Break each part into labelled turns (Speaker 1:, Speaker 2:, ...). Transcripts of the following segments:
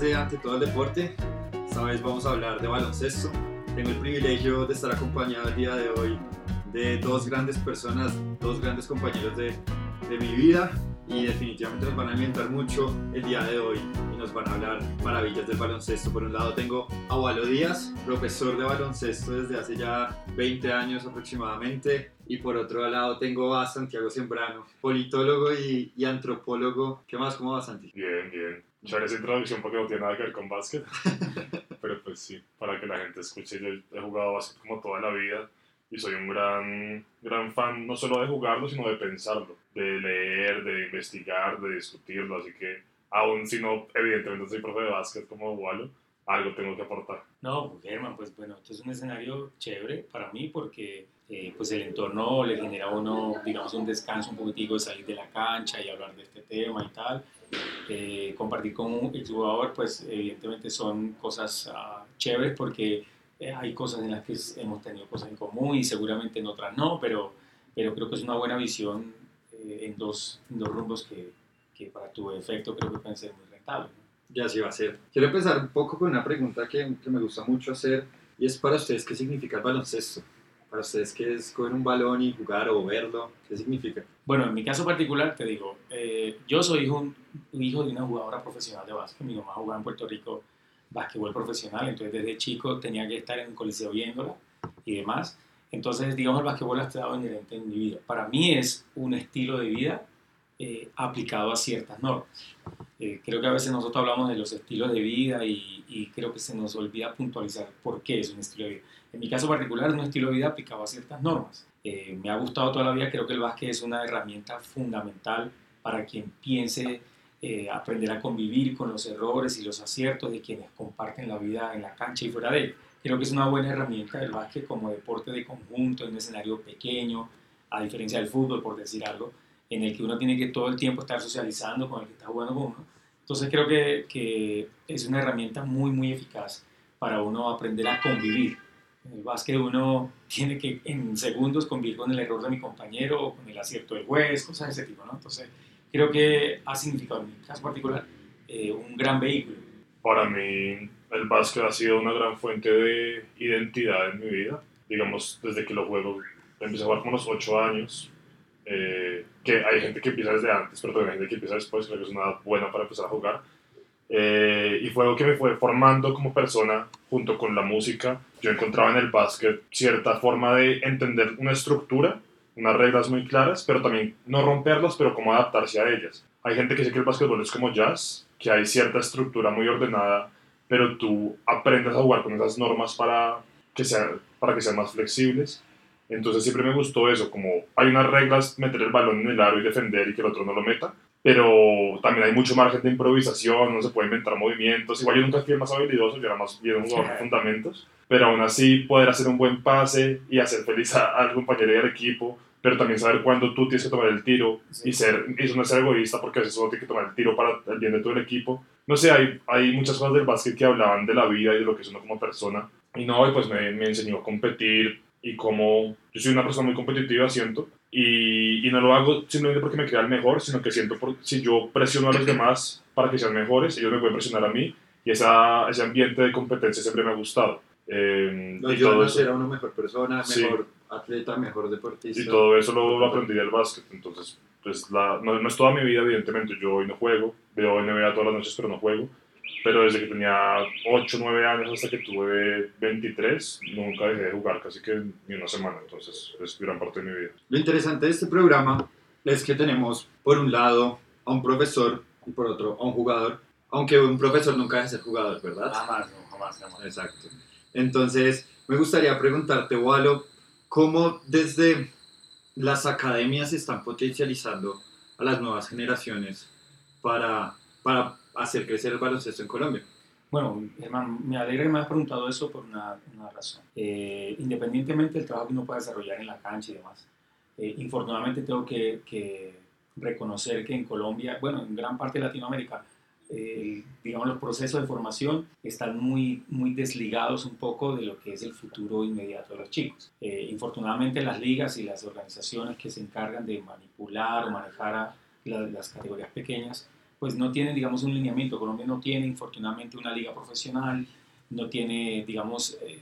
Speaker 1: de Ante todo el deporte. Esta vez vamos a hablar de baloncesto. Tengo el privilegio de estar acompañado el día de hoy de dos grandes personas, dos grandes compañeros de, de mi vida y definitivamente nos van a alimentar mucho el día de hoy y nos van a hablar maravillas del baloncesto. Por un lado tengo a Walo Díaz, profesor de baloncesto desde hace ya 20 años aproximadamente. Y por otro lado tengo a Santiago Sembrano, politólogo y, y antropólogo. ¿Qué más? ¿Cómo va Santi?
Speaker 2: Bien, bien. Ya esa introducción porque no tiene nada que ver con básquet. Pero pues sí, para que la gente escuche, yo he jugado básquet como toda la vida y soy un gran, gran fan no solo de jugarlo, sino de pensarlo, de leer, de investigar, de discutirlo. Así que, aún si no, evidentemente soy profe de básquet como Walo, algo tengo que aportar.
Speaker 3: No, Germán, pues bueno, esto es un escenario chévere para mí porque eh, pues el entorno le genera a uno, digamos, un descanso un poquitico de salir de la cancha y hablar de este tema y tal. Eh, compartir con un exjugador, pues evidentemente son cosas uh, chéveres porque eh, hay cosas en las que hemos tenido cosas en común y seguramente en otras no, pero, pero creo que es una buena visión eh, en, dos, en dos rumbos que, que, para tu efecto creo que pueden ser muy rentables.
Speaker 1: Ya así va a ser. Quiero empezar un poco con una pregunta que, que me gusta mucho hacer y es para ustedes, ¿qué significa el baloncesto? Para ustedes, ¿qué es coger un balón y jugar o verlo? ¿Qué significa?
Speaker 3: Bueno, en mi caso particular, te digo, eh, yo soy hijo, hijo de una jugadora profesional de básquet. Mi mamá jugaba en Puerto Rico básquetbol profesional, entonces desde chico tenía que estar en un coliseo viéndola y demás. Entonces, digamos, el básquetbol ha estado inherente en mi vida. Para mí es un estilo de vida eh, aplicado a ciertas normas. Eh, creo que a veces nosotros hablamos de los estilos de vida y, y, creo que se nos olvida puntualizar por qué es un estilo de vida. En mi caso particular un estilo de vida aplicado a ciertas normas. Eh, me ha gustado toda la vida, creo que el básquet es una herramienta fundamental para quien piense eh, aprender a convivir con los errores y los aciertos de quienes comparten la vida en la cancha y fuera de él. Creo que es una buena herramienta del básquet como deporte de conjunto, en un escenario pequeño, a diferencia del fútbol, por decir algo, en el que uno tiene que todo el tiempo estar socializando con el que está jugando con uno. Entonces creo que, que es una herramienta muy, muy eficaz para uno aprender a convivir. En el básquet uno tiene que en segundos convivir con el error de mi compañero o con el acierto del juez, cosas de ese tipo, ¿no? Entonces creo que ha significado en mi caso particular eh, un gran vehículo.
Speaker 2: Para mí el básquet ha sido una gran fuente de identidad en mi vida. Digamos, desde que lo juego, empecé a jugar a los 8 años. Eh, que hay gente que empieza desde antes, pero también hay gente que empieza después, creo que es una buena para empezar a jugar. Eh, y fue algo que me fue formando como persona junto con la música. Yo encontraba en el básquet cierta forma de entender una estructura unas reglas muy claras, pero también no romperlas, pero como adaptarse a ellas. Hay gente que dice que el básquetbol es como jazz, que hay cierta estructura muy ordenada, pero tú aprendes a jugar con esas normas para que, sean, para que sean más flexibles. Entonces siempre me gustó eso, como hay unas reglas, meter el balón en el aro y defender y que el otro no lo meta, pero también hay mucho margen de improvisación, no se puede inventar movimientos. Igual yo nunca fui el más habilidoso, yo era más bien un jugador de fundamentos, pero aún así poder hacer un buen pase y hacer feliz al compañero y al equipo, pero también saber cuándo tú tienes que tomar el tiro y, ser, y no ser egoísta porque a veces uno tiene que tomar el tiro para el bien de todo el equipo. No sé, hay, hay muchas cosas del básquet que hablaban de la vida y de lo que es uno como persona. Y no, y pues me, me enseñó a competir y como yo soy una persona muy competitiva, siento, y, y, no lo hago simplemente porque me crea el mejor, sino que siento por, si yo presiono a los demás para que sean mejores, ellos me pueden presionar a mí, y esa, ese ambiente de competencia siempre me ha gustado.
Speaker 1: Eh, no, yo no será una mejor persona, mejor atleta, mejor deportista.
Speaker 2: Y todo eso lo, lo aprendí del básquet, entonces pues la, no, no, es toda mi vida, evidentemente, yo hoy no juego, veo NBA todas las noches, pero no juego. Pero desde que tenía 8, 9 años hasta que tuve 23, nunca dejé de jugar casi que ni una semana, entonces es gran parte de mi vida.
Speaker 1: Lo interesante de este programa es que tenemos, por un lado, a un profesor y por otro, a un jugador, aunque un profesor nunca deja de ser jugador, ¿verdad?
Speaker 3: Jamás, no, jamás, jamás.
Speaker 1: Exacto. Entonces, me gustaría preguntarte, Walo, ¿cómo desde las academias se están potencializando a las nuevas generaciones para, para hacer crecer el baloncesto en Colombia?
Speaker 3: Bueno, hermano, me alegra que me hayas preguntado eso por una, una razón. Eh, independientemente del trabajo que uno pueda desarrollar en la cancha y demás, eh, infortunadamente tengo que, que, reconocer que en Colombia, bueno, en gran parte de Latinoamérica, eh, digamos, los procesos de formación están muy, muy desligados un poco de lo que es el futuro inmediato de los chicos. Eh, infortunadamente las ligas y las organizaciones que se encargan de manipular o manejar a la, las categorías pequeñas pues no tienen, digamos, un lineamiento. Colombia no tiene, infortunadamente, una liga profesional, no tiene, digamos, eh,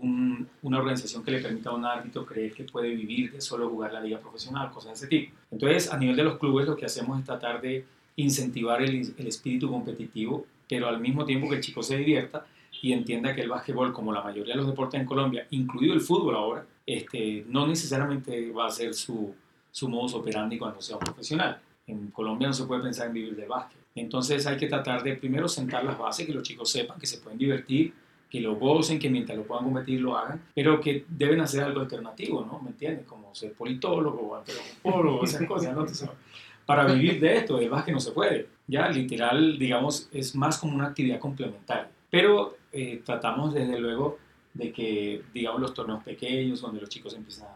Speaker 3: un- una organización que le permita a un árbitro creer que puede vivir de solo jugar la liga profesional, cosas de ese tipo. Entonces, a nivel de los clubes, lo que hacemos es tratar de incentivar el, el espíritu competitivo, pero al mismo tiempo que el chico se divierta y entienda que el básquetbol, como la mayoría de los deportes en Colombia, incluido el fútbol ahora, este, no necesariamente va a ser su, su modus operandi cuando sea un profesional. En Colombia no se puede pensar en vivir del básquet. Entonces hay que tratar de primero sentar las bases, que los chicos sepan que se pueden divertir, que lo gocen, que mientras lo puedan competir lo hagan, pero que deben hacer algo alternativo, ¿no? ¿Me entiendes? Como ser politólogo o antropólogo, esas cosas, ¿no? Entonces, para vivir de esto, del básquet no se puede. Ya, literal, digamos, es más como una actividad complementaria. Pero eh, tratamos desde luego de que, digamos, los torneos pequeños, donde los chicos empiezan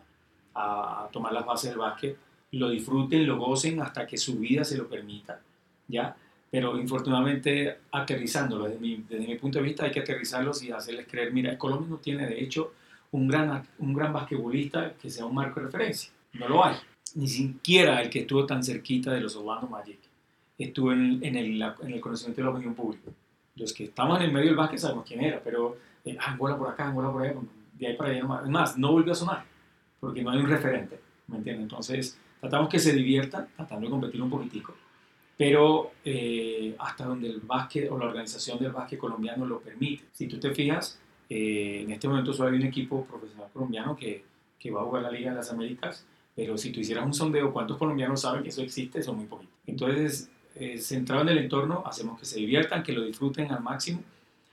Speaker 3: a, a tomar las bases del básquet, lo disfruten, lo gocen hasta que su vida se lo permita, ¿ya? Pero infortunadamente aterrizándolo, desde mi, punto de vista hay que aterrizarlos y hacerles creer, mira, Colombia no tiene de hecho un gran, un gran basquetbolista que sea un marco de referencia, no lo hay. Ni siquiera el que estuvo tan cerquita de los Orlando Magic estuvo en, en, el, en el conocimiento de la opinión pública. Los que estamos en el medio del básquet sabemos quién era, pero eh, ah, bola por acá, bola por allá, de ahí para allá más, no volvió a sonar, porque no hay un referente, ¿me entiendes? Entonces, tratamos que se diviertan, tratando de competir un poquitico, pero eh, hasta donde el básquet o la organización del básquet colombiano lo permite. Si tú te fijas, eh, en este momento solo hay un equipo profesional colombiano que, que va a jugar la Liga de las Américas, pero si tú hicieras un sondeo, ¿cuántos colombianos saben que eso existe? Son muy poquitos. Entonces, eh, centrado en el entorno, hacemos que se diviertan, que lo disfruten al máximo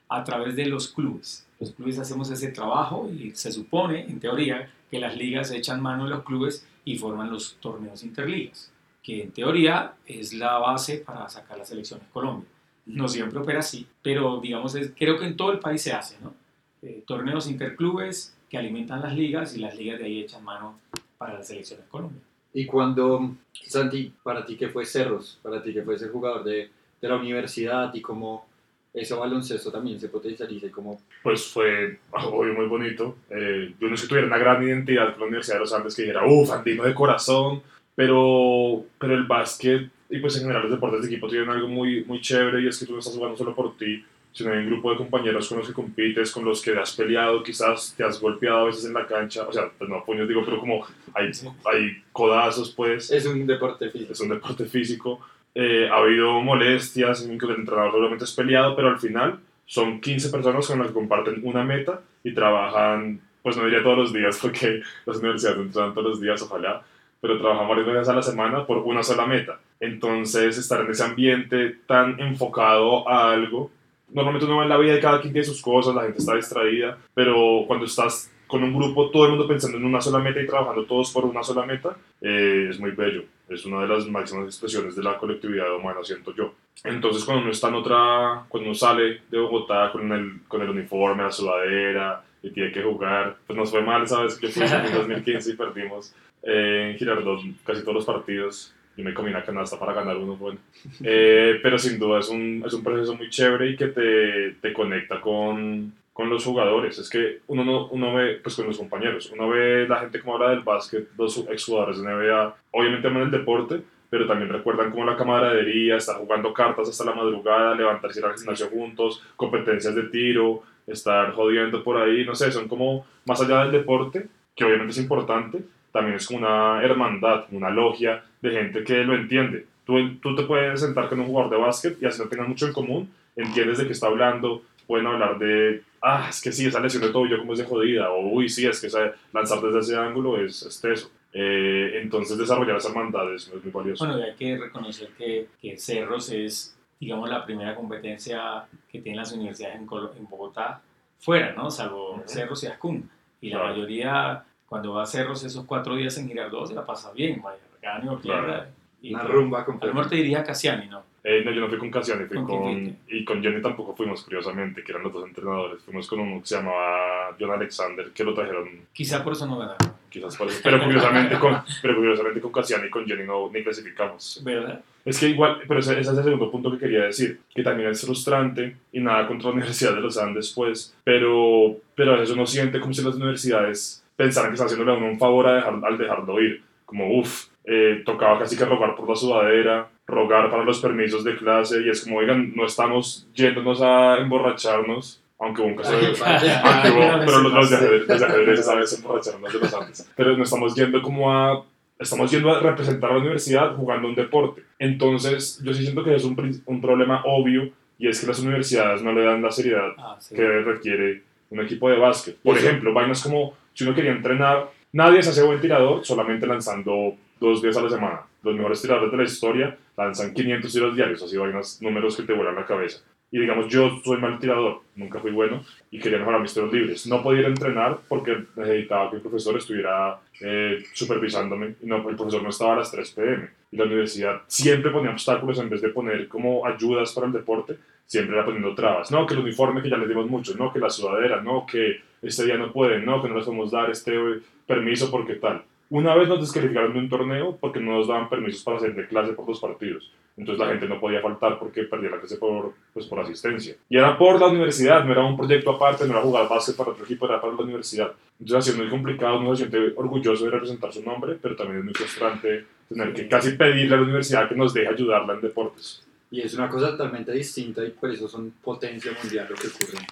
Speaker 3: a través de los clubes. Los clubes hacemos ese trabajo y se supone, en teoría, que las ligas echan mano de los clubes y forman los torneos interligas, que en teoría es la base para sacar las elecciones Colombia. No siempre opera así, pero digamos, es, creo que en todo el país se hace, ¿no? Eh, torneos interclubes que alimentan las ligas y las ligas de ahí echan mano para las elecciones Colombia.
Speaker 1: Y cuando, Santi, para ti que fue Cerros, para ti que fue ser jugador de, de la universidad y cómo ese baloncesto también se potencializa y cómo...
Speaker 2: Pues fue obvio muy bonito. Eh, yo no es que tuviera una gran identidad con la Universidad de los Andes que dijera, uff, andino de corazón, pero, pero el básquet y pues en general los deportes de equipo tienen algo muy, muy chévere y es que tú no estás jugando solo por ti, sino hay un grupo de compañeros con los que compites, con los que has peleado, quizás te has golpeado a veces en la cancha, o sea, pues no puños digo, pero como hay, hay codazos, pues.
Speaker 1: Es un deporte físico.
Speaker 2: Es un deporte físico. Eh, ha habido molestias, en que el entrenador solamente es peleado, pero al final son 15 personas con las que comparten una meta y trabajan, pues no diría todos los días, porque las universidades no entrenan todos los días, ojalá, pero trabajan varias veces a la semana por una sola meta. Entonces, estar en ese ambiente tan enfocado a algo normalmente uno va en la vida y cada quien tiene sus cosas, la gente está distraída, pero cuando estás con un grupo, todo el mundo pensando en una sola meta y trabajando todos por una sola meta, eh, es muy bello. Es una de las máximas expresiones de la colectividad humana, siento yo. Entonces, cuando uno está en otra, cuando uno sale de Bogotá con el, con el uniforme, la sudadera, y tiene que jugar, pues nos fue mal vez que fui en 2015 y perdimos eh, en Girardot casi todos los partidos yo me comí una canasta para ganar uno bueno. Eh, pero sin duda es un, es un proceso muy chévere y que te, te conecta con, con los jugadores. Es que uno, no, uno ve, pues con los compañeros, uno ve la gente como habla del básquet, los exjugadores de NBA, obviamente aman el deporte, pero también recuerdan como la camaradería, estar jugando cartas hasta la madrugada, levantarse ir al gimnasio juntos, competencias de tiro, estar jodiendo por ahí, no sé, son como más allá del deporte, que obviamente es importante, también es como una hermandad, una logia de gente que lo entiende. Tú, tú te puedes sentar con un jugador de básquet y así no tengan mucho en común, entiendes de qué está hablando, pueden hablar de, ah, es que sí, esa lesión de tobillo como es de jodida, o uy, sí, es que esa, lanzar desde ese ángulo es, es teso. Eh, entonces desarrollar esa hermandad es, muy valioso.
Speaker 3: Bueno, y hay que reconocer que, que Cerros es, digamos, la primera competencia que tienen las universidades en, en Bogotá fuera, ¿no? Salvo uh -huh. Cerros y Ascun. Y la claro. mayoría cuando va a Cerros esos cuatro días en Girardot se la pasa bien, vaya, gane o pierda.
Speaker 1: Claro. Y Una rumba
Speaker 3: completa. A lo mejor te diría Cassiani, ¿no?
Speaker 2: Eh, no, yo no fui con Cassiani, fui
Speaker 3: ¿Con
Speaker 2: con, y con Johnny tampoco fuimos, curiosamente, que eran los dos entrenadores. Fuimos con uno que se llamaba John Alexander, que lo trajeron,
Speaker 3: Quizá por eso no ganaron,
Speaker 2: quizás por eso. Pero curiosamente con, pero curiosamente con Cassiani y con Johnny no, ni clasificamos.
Speaker 3: ¿verdad?
Speaker 2: Es que igual, pero ese, ese es el segundo punto que quería decir, que también es frustrante y nada contra la Universidad de los Andes, pues, pero, pero a veces uno siente como si las universidades pensaran que están haciéndole a uno un favor a dejar, al dejarlo ir. Como, uff, eh, tocaba casi que rogar por la sudadera, rogar para los permisos de clase y es como, oigan, no estamos yéndonos a emborracharnos, aunque hubo un caso de... aunque hubo- pero los, los de ajedrez, los de ajedrez emborracharon los de los antes. Pero no estamos yendo como a... Estamos yendo a representar a la universidad jugando un deporte. Entonces, yo sí siento que es un, un problema obvio y es que las universidades no le dan la seriedad
Speaker 3: Ah, sí.
Speaker 2: que requiere un equipo de básquet. Por ejemplo, vainas como si uno quería entrenar, nadie se hace buen tirador solamente lanzando dos días a la semana. Los mejores tiradores de la historia lanzan 500 tiros diarios, así vainas, números que te vuelan la cabeza. Y digamos, yo soy mal tirador, nunca fui bueno y quería mejorar mis tiros libres. No podía ir a entrenar porque necesitaba que el profesor estuviera eh, supervisándome no, el profesor no estaba a las 3 pm. Y la universidad siempre ponía obstáculos en vez de poner como ayudas para el deporte, siempre era poniendo trabas. No, que el uniforme que ya les dimos mucho, no, que la sudadera, no, que este día no pueden, no, que no les podemos dar este eh, permiso porque tal. Una vez nos descalificaron de un torneo porque no nos daban permisos para hacer de clase por los partidos. Entonces la gente no podía faltar porque perdía la clase por, pues, por asistencia. Y era por la universidad, no era un proyecto aparte, no era jugar básquet para otro equipo, era para la universidad. Entonces ha sido muy complicado, uno se siente orgulloso de representar su nombre, pero también es muy frustrante tener que casi pedirle a la universidad que nos deje ayudarla en deportes.
Speaker 1: Y es una cosa totalmente distinta y por eso son potencia mundial lo que ocurre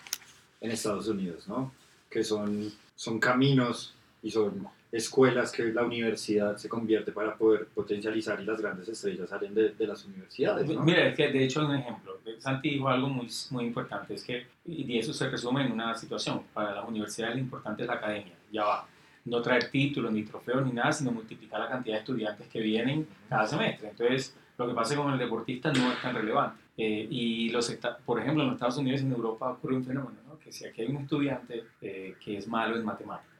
Speaker 1: en Estados Unidos, ¿no? Que son, son caminos y son escuelas que la universidad se convierte para poder potencializar y las grandes estrellas salen de, de las universidades, ¿no?
Speaker 3: Mira, es que de hecho un ejemplo. Santi dijo algo muy, muy importante, es que, y eso se resume en una situación, para las universidades lo importante es la academia, ya va. No traer títulos, ni trofeos, ni nada, sino multiplicar la cantidad de estudiantes que vienen cada semestre. Entonces, lo que pasa con el deportista no es tan relevante. Eh, y los, por ejemplo, en los Estados Unidos y en Europa ocurre un fenómeno, ¿no? que si aquí hay un estudiante eh, que es malo en matemáticas,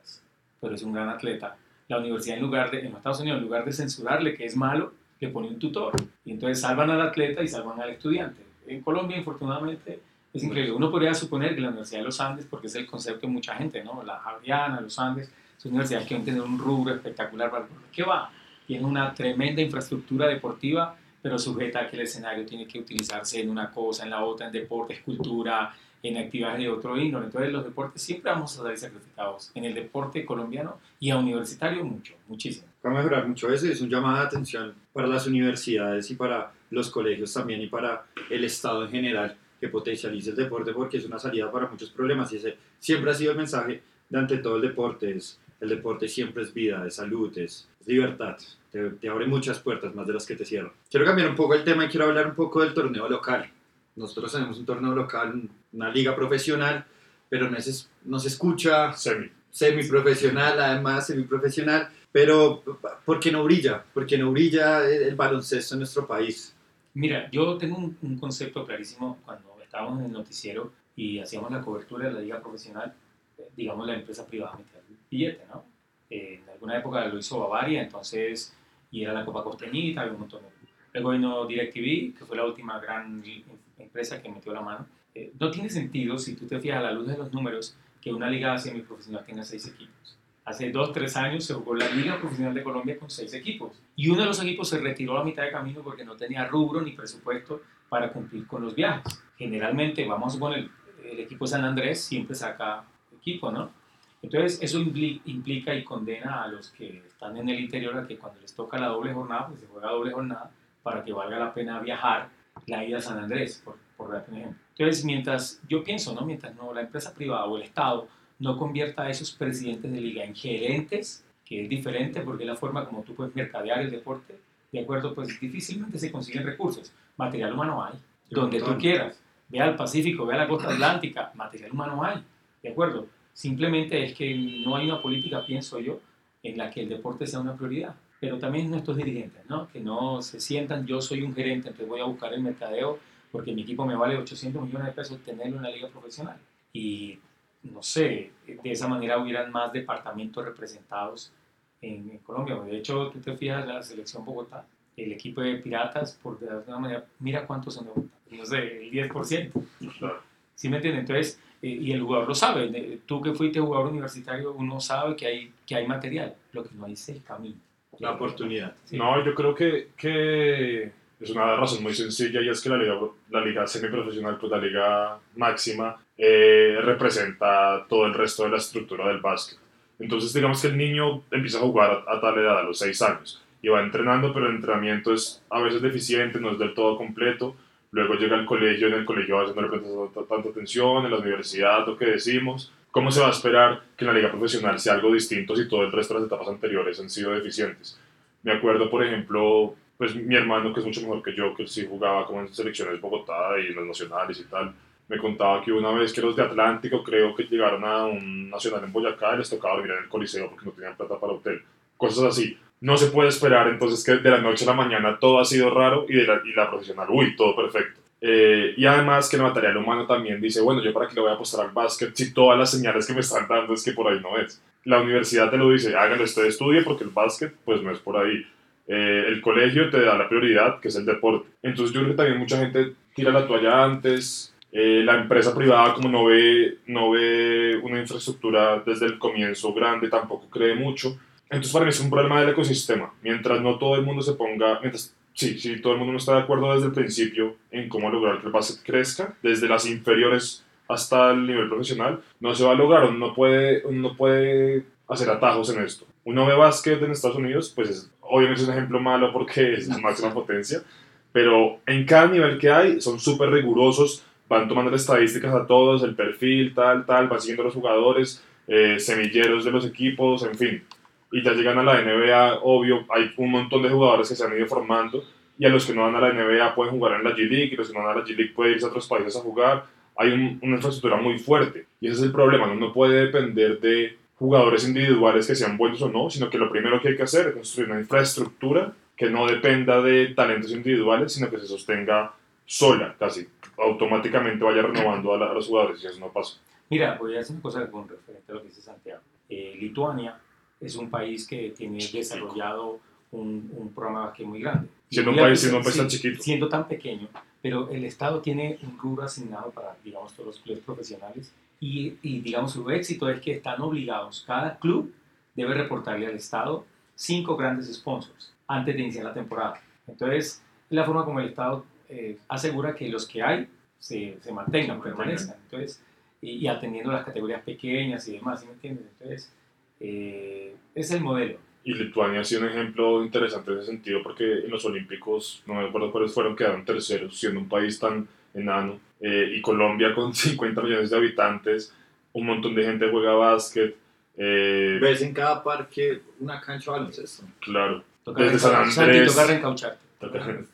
Speaker 3: pero es un gran atleta, la universidad en lugar de, en Estados Unidos, en lugar de censurarle que es malo, le pone un tutor. Y entonces salvan al atleta y salvan al estudiante. En Colombia, infortunadamente, es increíble. Uno podría suponer que la Universidad de los Andes, porque es el concepto de mucha gente, ¿no? La Javeriana, los Andes, son universidades que van un rubro espectacular para ¿Qué va? Tiene una tremenda infraestructura deportiva, pero sujeta a que el escenario tiene que utilizarse en una cosa, en la otra, en deportes, cultura, en actividades de otro índole. Entonces, los deportes siempre vamos a salir sacrificados. En el deporte colombiano y a universitario, mucho, muchísimo.
Speaker 1: Va a mejorar mucho eso y es un llamado de atención para las universidades y para los colegios también y para el Estado en general que potencialice el deporte porque es una salida para muchos problemas y ese siempre ha sido el mensaje de ante todo el deporte es el deporte siempre es vida, es salud, es, es libertad, te, te abre muchas puertas más de las que te cierran. Quiero cambiar un poco el tema y quiero hablar un poco del torneo local. Nosotros tenemos un torneo local, una liga profesional, pero no, es, no se escucha,
Speaker 2: Semi.
Speaker 1: semiprofesional, además semiprofesional, pero ¿por qué no brilla? ¿Por qué no brilla el, el baloncesto en nuestro país?
Speaker 3: Mira, yo tengo un, un concepto clarísimo cuando estábamos en el noticiero y hacíamos la cobertura de la liga profesional, eh, digamos la empresa privada metía el billete, ¿no? Eh, en alguna época lo hizo Bavaria, entonces, y era la Copa Costeñita, había un montón de... Luego vino DirecTV, que fue la última gran empresa que metió la mano. Eh, no tiene sentido, si tú te fijas a la luz de los números, que una liga semiprofesional tenga seis equipos. Hace dos, tres años se jugó la Liga Profesional de Colombia con seis equipos. Y uno de los equipos se retiró a mitad de camino porque no tenía rubro ni presupuesto para cumplir con los viajes. Generalmente, vamos a suponer, el equipo San Andrés siempre saca equipo, ¿no? Entonces, eso impli- implica y condena a los que están en el interior a que cuando les toca la doble jornada, pues se juega doble jornada para que valga la pena viajar la ida a San Andrés, por, por darte un ejemplo. Entonces, mientras, yo pienso, ¿no? Mientras no la empresa privada o el Estado no convierta a esos presidentes de liga en gerentes, que es diferente porque es la forma como tú puedes mercadear el deporte, de acuerdo, pues difícilmente se consiguen recursos. Material humano hay, donde tú quieras. Ve al Pacífico, ve a la costa atlántica, material humano hay, de acuerdo. Simplemente es que no hay una política, pienso yo, en la que el deporte sea una prioridad. Pero también nuestros dirigentes, ¿no? Que no se sientan, yo soy un gerente, entonces voy a buscar el mercadeo porque mi equipo me vale 800 millones de pesos tenerlo en la liga profesional. Y no sé, de esa manera hubieran más departamentos representados en, en Colombia. De hecho, tú te fijas la selección Bogotá, el equipo de Piratas, por de alguna manera, mira cuántos son de Bogotá. No sé, el 10%.
Speaker 2: Claro.
Speaker 3: ¿Sí me entiendes? Entonces, eh, y el jugador lo sabe. De- Tú que fuiste jugador universitario, uno sabe que hay, que hay material. Lo que no hay es el camino.
Speaker 1: La oportunidad.
Speaker 2: No, yo creo que, que es una razón muy sencilla y es que la liga, la liga semiprofesional, pues la liga máxima, eh, representa todo el resto de la estructura del básquet. Entonces, digamos que el niño empieza a jugar a, tal edad, a los 6 años, y va entrenando, pero el entrenamiento es a veces deficiente, no es del todo completo. Luego llega al colegio, en el colegio a veces no le tanta atención, en la universidad, lo que decimos. ¿Cómo se va a esperar que en la liga profesional sea algo distinto si todo el resto de las etapas anteriores han sido deficientes? Me acuerdo, por ejemplo, pues mi hermano, que es mucho mejor que yo, que sí jugaba como en selecciones Bogotá y en los nacionales y tal, me contaba que una vez que los de Atlántico creo que llegaron a un nacional en Boyacá y les tocaba dormir en el coliseo porque no tenían plata para hotel. Cosas así. No se puede esperar entonces que de la noche a la mañana todo ha sido raro y, de la, y la profesional, uy, todo perfecto. Eh, y además que el material humano también dice, bueno, yo para qué le voy a apostar al básquet si todas las señales que me están dando es que por ahí no es. La universidad te lo dice, háganlo, usted estudie porque el básquet pues no es por ahí. Eh, el colegio te da la prioridad, que es el deporte. Entonces yo creo que también mucha gente tira la toalla antes, eh, la empresa privada, como no ve, no ve una infraestructura desde el comienzo grande, tampoco cree mucho. Entonces, para mí es un problema del ecosistema. Mientras no todo el mundo se ponga, mientras, sí, sí, todo el mundo no está de acuerdo desde el principio en cómo lograr que el básquet crezca, desde las inferiores hasta el nivel profesional, no se va a lograr. Uno no puede, uno no puede hacer atajos en esto. Uno ve básquet en Estados Unidos, pues es, obviamente es un ejemplo malo porque es la máxima potencia, pero en cada nivel que hay son súper rigurosos van tomando las estadísticas a todos, el perfil, tal, tal, van siguiendo los jugadores, eh, semilleros de los equipos, en fin. Y ya llegan a la NBA, obvio, hay un montón de jugadores que se han ido formando y a los que no van a la NBA pueden jugar en la G-League y los que no van a la G-League pueden irse a otros países a jugar. Hay una infraestructura muy fuerte y ese es el problema, ¿no? puede depender de jugadores individuales que sean buenos o no, sino que lo primero que hay que hacer es construir una infraestructura que no dependa de talentos individuales, sino que se sostenga sola, casi automáticamente vaya renovando a, los jugadores y eso no pasa.
Speaker 3: Mira, voy a decir una cosa con referente a lo que dice Santiago. Eh, Lituania es un país que tiene desarrollado un, un programa que es muy grande.
Speaker 2: Siendo un país, siendo un país tan chiquito.
Speaker 3: Siendo tan pequeño, pero el Estado tiene un rubro asignado para, digamos, todos los clubes profesionales y, y, digamos, su éxito es que están obligados, cada club debe reportarle al Estado cinco grandes sponsors antes de iniciar la temporada. Entonces, es la forma como el Estado eh, asegura que los que hay se, se mantengan, permanezcan. Entonces, y, atendiendo las categorías pequeñas y demás, ¿sí me entiendes? Entonces, eh, es el modelo.
Speaker 2: Y Lituania ha sido un ejemplo interesante en ese sentido porque en los Olímpicos, no me acuerdo cuáles fueron, quedaron terceros, siendo un país tan enano. Eh, y Colombia con 50 millones de habitantes, un montón de gente juega básquet.
Speaker 1: Eh, Ves en cada parque una cancha de baloncesto.
Speaker 2: Claro.
Speaker 3: Desde San Andrés.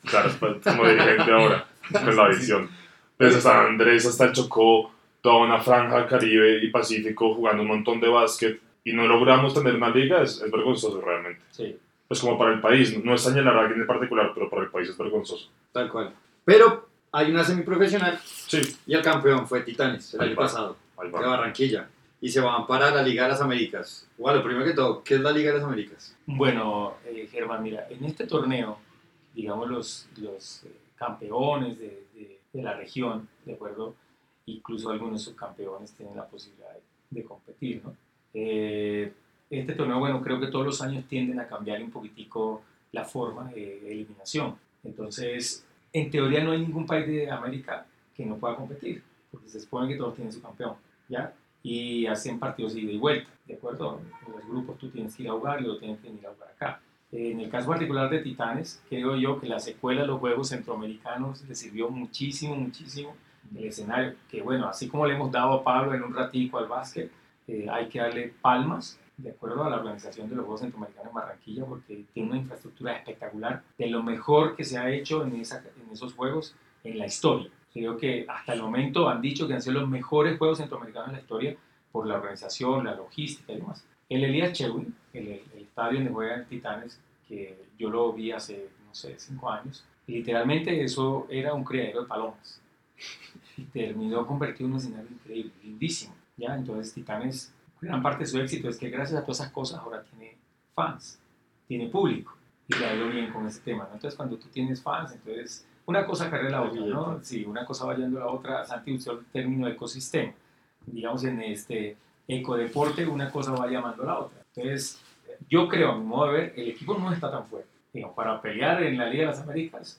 Speaker 2: Claro, como dirigente ahora, con la visión. Desde San Andrés hasta el Chocó, toda una franja Caribe y Pacífico jugando un montón de básquet y no logramos tener una liga, es, vergonzoso realmente.
Speaker 3: Sí.
Speaker 2: Pues como para el país, no, es señalar a alguien en particular, pero para el país es vergonzoso.
Speaker 1: Tal cual. Pero hay una semiprofesional
Speaker 2: sí.
Speaker 1: y el campeón fue Titanes el año pasado, de Barranquilla y se van para la Liga de las Américas. Bueno, primero que todo, ¿qué es la Liga de las Américas?
Speaker 3: Bueno, eh, Germán, mira, en este torneo, digamos, los, los eh, campeones de, de, la región, ¿de acuerdo? Incluso algunos subcampeones tienen la posibilidad de, competir, ¿no? Eh, este torneo, bueno, creo que todos los años tienden a cambiar un poquitico la forma de eliminación. Entonces, en teoría no hay ningún país de América que no pueda competir, porque se supone que todos tienen su campeón, ¿ya? y hacen partidos ida y vuelta, ¿de acuerdo? En los grupos tú tienes que ir a jugar luego tienes que venir a jugar acá. En el caso particular de Titanes, creo yo que la secuela de los Juegos Centroamericanos le sirvió muchísimo, muchísimo el escenario, que bueno, así como le hemos dado a Pablo en un ratico al básquet, eh, hay que darle palmas, de acuerdo a la organización de los Juegos Centroamericanos en Barranquilla, porque tiene una infraestructura espectacular, de lo mejor que se ha hecho en, esa, en esos Juegos en la historia. Creo que hasta el momento han dicho que han sido los mejores Juegos Centroamericanos en la historia por la organización, la logística y demás. El Elías Chewin, el, el estadio donde juegan Titanes, que yo lo vi hace, no sé, cinco años, literalmente eso era un criadero de palomas. Y terminó convertido en un escenario increíble, lindísimo. ¿Ya? Entonces Titanes, gran parte de su éxito es que gracias a todas esas cosas ahora tiene fans, tiene público y le ha ido bien con ese tema. Entonces cuando tú tienes fans, entonces una cosa carga la otra, ¿no? Sí, una cosa va yendo a la otra. Santi usó el término ecosistema. Digamos, en este ecodeporte, una cosa va llamando a la otra. Entonces, yo creo, a mi modo de ver, el equipo no está tan fuerte. Digamos, para pelear en la Liga de las Américas,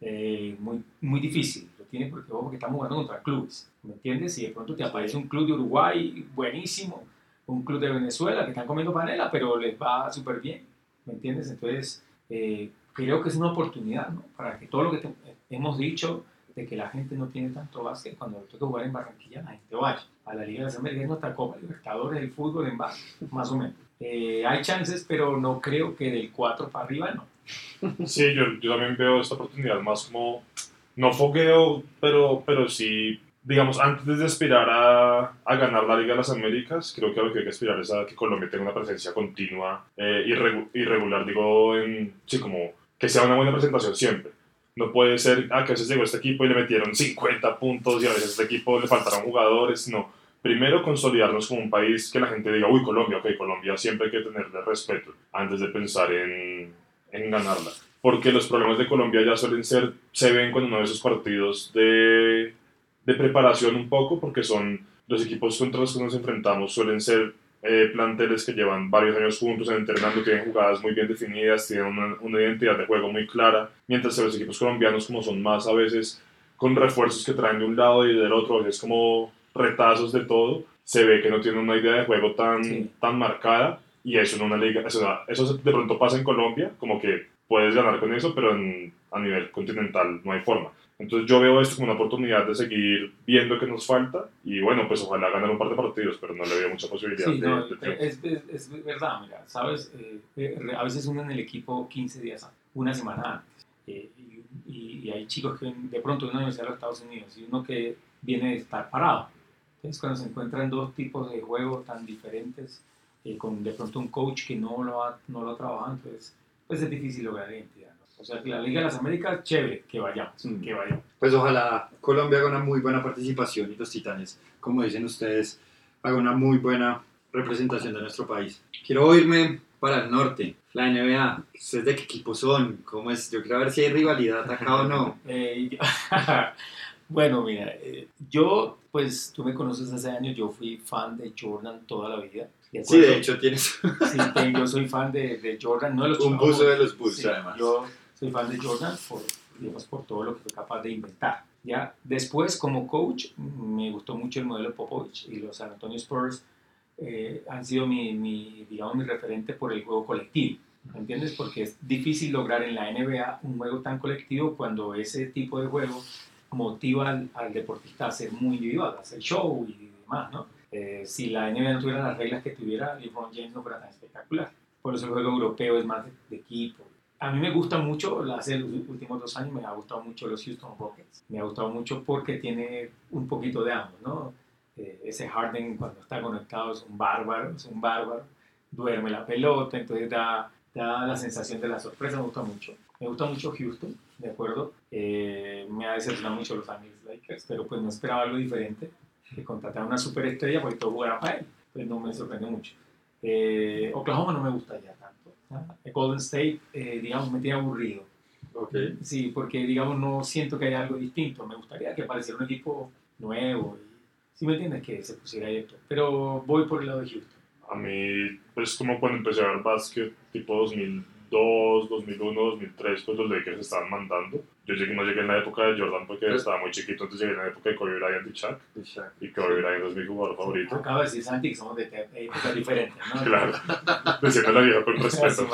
Speaker 3: eh, muy, muy difícil. Lo tiene porque, ojo, que estamos jugando contra clubes. ¿Me entiendes? Si de pronto te aparece un club de Uruguay buenísimo, un club de Venezuela que están comiendo panela, pero les va súper bien. ¿Me entiendes? Entonces, eh, creo que es una oportunidad, ¿no? Para que todo lo que te- hemos dicho de que la gente no tiene tanto básquet, cuando toca jugar en Barranquilla, la gente vaya a la Liga de las Américas, es nuestra Copa Libertadores, el fútbol en básquet, más o menos. Eh, hay chances, pero no creo que del 4 para arriba, no.
Speaker 2: Sí, yo, yo también veo esta oportunidad más como, no fogueo, pero, pero sí, digamos, antes de aspirar a, a ganar la Liga de las Américas, creo que lo que hay que aspirar es a que Colombia tenga una presencia continua, eh, irregu- irregular, digo, en, sí, como que sea una buena presentación siempre. No puede ser, ah, que a veces llegó este equipo y le metieron 50 puntos y a veces a este equipo le faltaron jugadores, no. Primero, consolidarnos como un país que la gente diga, uy, Colombia, ok, Colombia siempre hay que tenerle respeto antes de pensar en, en ganarla. Porque los problemas de Colombia ya suelen ser, se ven cuando uno ve esos partidos de, de preparación un poco, porque son los equipos contra los que nos enfrentamos suelen ser eh, planteles que llevan varios años juntos entrenando, tienen jugadas muy bien definidas, tienen una, una identidad de juego muy clara, mientras que los equipos colombianos como son más a veces con refuerzos que traen de un lado y del otro, es como retazos de todo, se ve que no tienen una idea de juego tan,
Speaker 3: Sí.
Speaker 2: tan marcada y eso en una liga, o sea, eso de pronto pasa en Colombia, como que puedes ganar con eso, pero en- a nivel continental no hay forma. Entonces yo veo esto como una oportunidad de seguir viendo qué nos falta y bueno, pues ojalá ganar un par de partidos, pero no le veo mucha posibilidad
Speaker 3: Sí,
Speaker 2: de,
Speaker 3: no,
Speaker 2: de
Speaker 3: es, es- es verdad, mira, sabes, Eh, eh, a veces uno en el equipo 15 días, antes, una semana antes, eh, y, y- hay chicos que de pronto una universidad de los Estados Unidos y uno que viene de estar parado. Entonces, cuando se encuentran dos tipos de juego tan diferentes, eh, con de pronto un coach que no lo ha, no lo ha trabajado, entonces, pues es difícil lograr identidad. ¿no? O sea, que la Liga de las Américas, chévere, que vayamos,
Speaker 1: Mm.
Speaker 3: que vayamos.
Speaker 1: Pues ojalá Colombia haga una muy buena participación y los Titanes, como dicen ustedes, haga una muy buena representación de nuestro país. Quiero irme para el norte, la NBA. ¿Ustedes de qué equipo son? ¿Cómo es? Yo quiero ver si hay rivalidad acá o no.
Speaker 3: Eh, yo- bueno, mira, eh, yo, pues tú me conoces hace años, yo fui fan de Jordan toda la vida. ¿De
Speaker 1: Sí, de hecho tienes
Speaker 3: Sí, que yo soy fan de, de Jordan, no de los
Speaker 1: un buzo de los Bulls
Speaker 3: Sí,
Speaker 1: además.
Speaker 3: Yo soy fan de Jordan por, digamos, por todo lo que fue capaz de inventar. ¿ya? Después, como coach, me gustó mucho el modelo de Popovich y los San Antonio Spurs eh, han sido mi, mi, digamos, mi referente por el juego colectivo. ¿Me entiendes? Porque es difícil lograr en la NBA un juego tan colectivo cuando ese tipo de juego motiva al, al deportista a ser muy individual, a hacer show y demás, ¿no? Eh, si la NBA no tuviera las reglas que tuviera, LeBron James no fuera tan espectacular. Por eso el juego europeo es más de, de equipo. A mí me gusta mucho, hace los últimos dos años me ha gustado mucho los Houston Rockets. Me ha gustado mucho porque tiene un poquito de ambos, ¿no? Eh, ese Harden cuando está conectado es un bárbaro, es un bárbaro. Duerme la pelota, entonces da, da la sensación de la sorpresa, me gusta mucho. Me gusta mucho Houston, ¿de acuerdo? Eh, me ha decepcionado mucho los Ángeles Lakers, pero pues no esperaba algo diferente, que contratar una superestrella porque todo jugara para él. Pues no me sorprendió mucho. Eh, Oklahoma no me gusta ya tanto. ¿no? Golden State, eh, digamos, me tiene aburrido.
Speaker 1: Ok.
Speaker 3: Sí, porque digamos no siento que haya algo distinto. Me gustaría que apareciera un equipo nuevo. Y, ¿Sí me entiendes? Que se pusiera esto. Pero voy por el lado de Houston.
Speaker 2: A mí, pues como cuando empecé a ver básquet, tipo 2002, 2001, 2003, pues los Lakers estaban mandando. Yo llegué, no llegué en la época de Jordan porque estaba muy chiquito, entonces llegué en la época de Kobe Bryant y Shaq. Y Kobe Bryant es mi jugador favorito.
Speaker 3: Acaba de decir Santi que somos de épocas diferentes, ¿no?
Speaker 2: Claro, diciendo la vieja con respeto.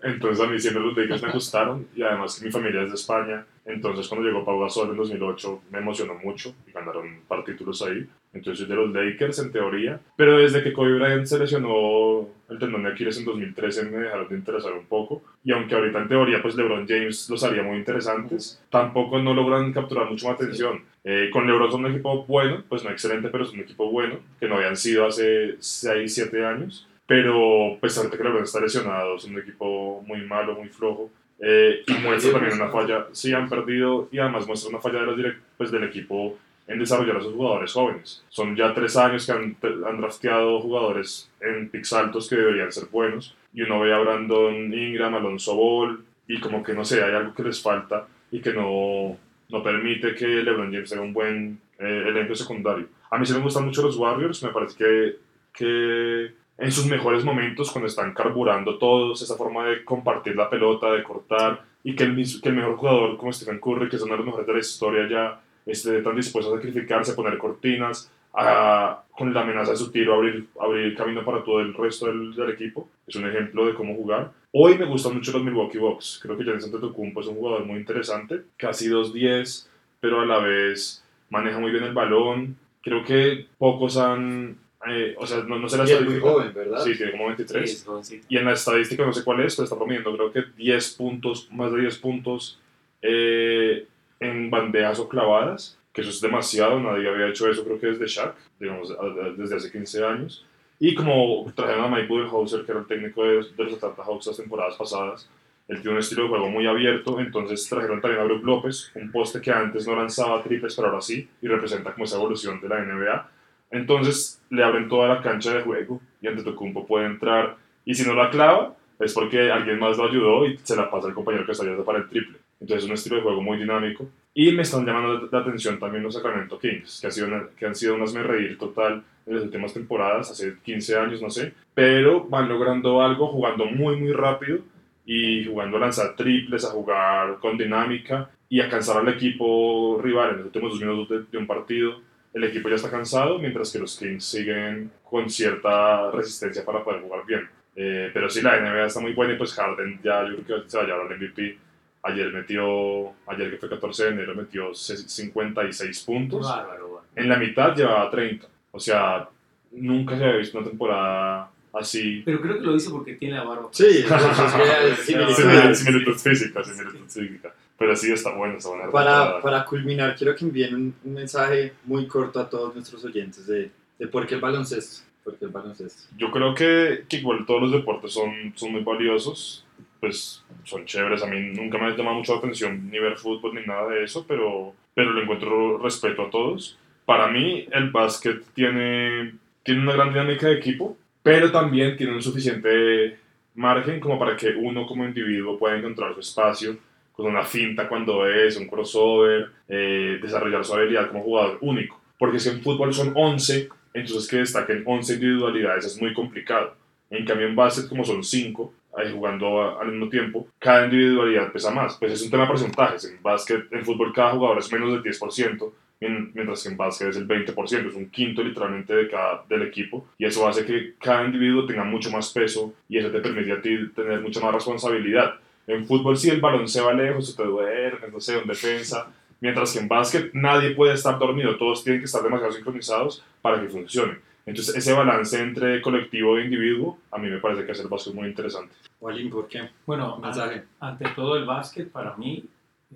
Speaker 2: Entonces a mí siempre los Lakers me gustaron y además que mi familia es de España. Entonces cuando llegó Pau Gasol en 2008 me emocionó mucho y ganaron un par títulos ahí. Entonces soy de los Lakers en teoría. Pero desde que Kobe Bryant se lesionó el tendón de Aquiles en 2013 me dejaron de interesar un poco. Y aunque ahorita en teoría pues LeBron James los haría muy interesantes, tampoco no logran capturar mucho mi atención. Eh, con LeBron son un equipo bueno, pues no excelente, pero es un equipo bueno, que no habían sido hace 6, 7 años. Pero pues ahorita que LeBron está lesionado, es un equipo muy malo, muy flojo. Eh, y muestra también una falla, sí han perdido y además muestra una falla de los direct- pues, del equipo en desarrollar a sus jugadores jóvenes. Son ya tres años que han, han drafteado jugadores en picks altos que deberían ser buenos y uno ve a Brandon Ingram, Alonso Ball y como que no sé, hay algo que les falta y que no, no permite que LeBron James tenga un buen eh, elenco secundario. A mí sí me gustan mucho los Warriors, me parece que, que en sus mejores momentos, cuando están carburando todos, esa forma de compartir la pelota, de cortar, y que el, que el mejor jugador como Stephen Curry, que es uno de los mejores de la historia, ya esté tan dispuesto a sacrificarse, a poner cortinas, a, con la amenaza de su tiro, abrir, abrir camino para todo el resto del, del equipo. Es un ejemplo de cómo jugar. Hoy me gustan mucho los Milwaukee Bucks. Creo que Giannis Antetokounmpo es un jugador muy interesante, casi 2'10, pero a la vez maneja muy bien el balón. Creo que pocos han... eh, o sea, no, no sé la
Speaker 1: es muy joven, ¿verdad?
Speaker 2: Sí, tiene como 23.
Speaker 3: Sí.
Speaker 2: Y en la estadística, no sé cuál es, pero está promediando creo que 10 puntos, más de 10 puntos eh, en bandejas o clavadas, que eso es demasiado, nadie había hecho eso, creo que desde Shaq, digamos, desde hace 15 años. Y como trajeron a Mike Budenholzer, que era el técnico de, de los Atlanta Hawks las temporadas pasadas, él tiene un estilo de juego muy abierto, entonces trajeron también a Brook López, un poste que antes no lanzaba triples, pero ahora sí, y representa como esa evolución de la NBA. Entonces le abren toda la cancha de juego y Antetokounmpo puede entrar, y si no la clava, es porque alguien más lo ayudó y se la pasa al compañero que está ayudando para el triple. Entonces es un estilo de juego muy dinámico. Y me están llamando la atención también los Sacramento Kings, que, ha sido una- que han sido unas me reír total en las últimas temporadas, hace 15 años, no sé. Pero van logrando algo jugando muy, muy rápido y jugando a lanzar triples, a jugar con dinámica y a cansar al equipo rival en los últimos dos minutos de, de un partido. El equipo ya está cansado, mientras que los Kings siguen con cierta resistencia para poder jugar bien. Eh, pero sí, la NBA está muy buena y pues Harden ya yo creo que se va a llevar al MVP. Ayer metió, ayer que fue 14 de enero, metió 56 puntos.
Speaker 3: Bárbaro, bárbaro.
Speaker 2: En la mitad llevaba 30. O sea, nunca se había visto una temporada así.
Speaker 3: Pero creo que lo hice porque tiene la barba.
Speaker 1: Sí, eso es que es
Speaker 2: Similitud
Speaker 1: similitud.
Speaker 2: similitud física, similitud física. Pero sí está bueno, está buena.
Speaker 1: Para, para culminar, quiero que envíen un, un mensaje muy corto a todos nuestros oyentes de, de por qué el baloncesto. ¿Por qué el baloncesto?
Speaker 2: Yo creo que, que igual todos los deportes son, son muy valiosos, pues son chéveres. A mí nunca me ha llamado mucho la atención ni ver fútbol ni nada de eso, pero, pero le encuentro respeto a todos. Para mí el básquet tiene, tiene una gran dinámica de equipo, pero también tiene un suficiente margen como para que uno como individuo pueda encontrar su espacio con una finta cuando es, un crossover, eh, desarrollar su habilidad como jugador único. Porque si en fútbol son 11, entonces que destaquen 11 individualidades es muy complicado. En cambio en básquet como son 5, ahí jugando al mismo tiempo, cada individualidad pesa más. Pues es un tema de porcentajes. En básquet, en fútbol cada jugador es menos del 10%, mien- mientras que en básquet es el 20%, es un quinto literalmente de cada, del equipo. Y eso hace que cada individuo tenga mucho más peso y eso te permite a ti tener mucha más responsabilidad. En fútbol si el balón se va lejos, tú te duermes, no sé, en defensa. Mientras que en básquet nadie puede estar dormido, todos tienen que estar demasiado sincronizados para que funcione. Entonces ese balance entre colectivo e individuo a mí me parece que hace el básquet muy interesante.
Speaker 1: Walin, ¿por qué?
Speaker 3: Bueno,
Speaker 1: mensaje.
Speaker 3: ante todo el básquet para mí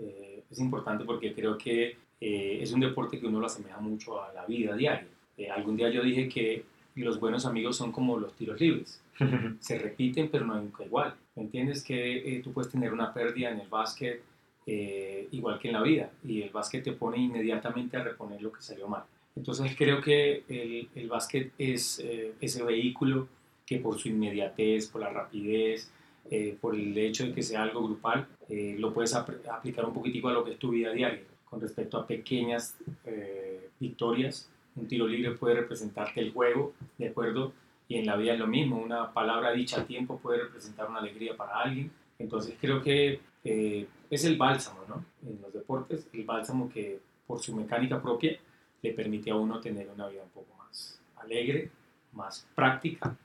Speaker 3: eh, es importante porque creo que eh, es un deporte que uno lo asemeja mucho a la vida diaria. Eh, algún día yo dije que los buenos amigos son como los tiros libres. Se repiten pero no nunca igual. ¿Me entiendes? Que eh, tú puedes tener una pérdida en el básquet eh, igual que en la vida y el básquet te pone inmediatamente a reponer lo que salió mal. Entonces creo que el, el básquet es eh, ese vehículo que por su inmediatez, por la rapidez, eh, por el hecho de que sea algo grupal, eh, lo puedes ap- aplicar un poquitico a lo que es tu vida diaria. Con respecto a pequeñas eh, victorias, un tiro libre puede representarte el juego, ¿de acuerdo? Y en la vida es lo mismo, una palabra dicha a tiempo puede representar una alegría para alguien. Entonces creo que es el bálsamo, ¿no? En los deportes, el bálsamo que por su mecánica propia le permite a uno tener una vida un poco más alegre, más práctica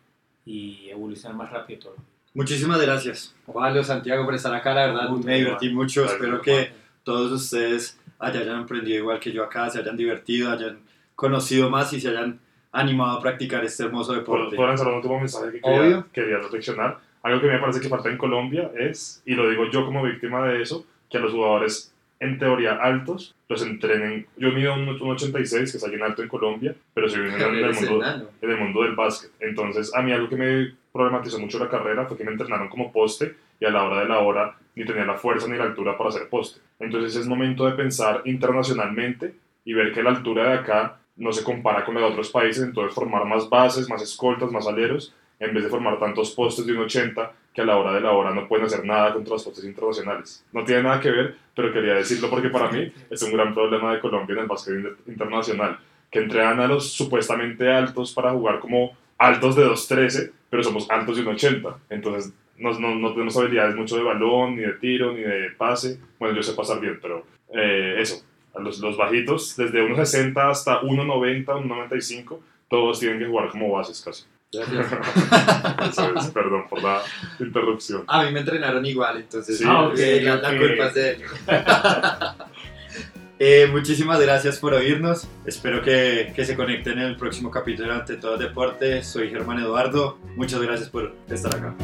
Speaker 3: y evolucionar más rápido todo.
Speaker 1: Muchísimas gracias, Pablo, Santiago, por estar acá. La verdad, me divertí mucho.
Speaker 2: Gracias,
Speaker 1: Espero que todos ustedes hayan aprendido igual que yo acá, se hayan divertido, hayan conocido más y se hayan animado a practicar este hermoso
Speaker 2: ¿Puedo,
Speaker 1: deporte.
Speaker 2: puedo lanzar un último mensaje que quería,
Speaker 1: Obvio.
Speaker 2: quería reflexionar? Algo que me parece que falta en Colombia es, y lo digo yo como víctima de eso, que a los jugadores en teoría altos los entrenen. Yo mido un, un 86, que es alguien alto en Colombia, pero soy un en el mundo, en el mundo del básquet. Entonces, a mí algo que me problematizó mucho la carrera fue que me entrenaron como poste y a la hora de la hora ni tenía la fuerza ni la altura para hacer poste. Entonces, es momento de pensar internacionalmente y ver que la altura de acá no se compara con la de otros países, entonces formar más bases, más escoltas, más aleros, en vez de formar tantos postes de un 80 que a la hora de la hora no pueden hacer nada contra los postes internacionales. No tiene nada que ver, pero quería decirlo porque para mí es un gran problema de Colombia en el básquet inter- internacional, que entrenan a los supuestamente altos para jugar como altos de 2.13, pero somos altos de un 80. Entonces no, no, no tenemos habilidades mucho de balón, ni de tiro, ni de pase. Bueno, yo sé pasar bien, pero eh, eso. A los, los bajitos, desde 1.60 hasta 1.90, 1.95, todos tienen que jugar como bases casi.
Speaker 1: Gracias.
Speaker 2: Eso es, perdón por la interrupción.
Speaker 1: A mí me entrenaron igual, entonces
Speaker 2: Sí,
Speaker 3: Ah, ok,
Speaker 1: eh, la, culpa es de él. Eh, muchísimas gracias por oírnos. Espero que, que se conecten en el próximo capítulo de Ante Todo Deporte. Soy Germán Eduardo. Muchas gracias por estar acá.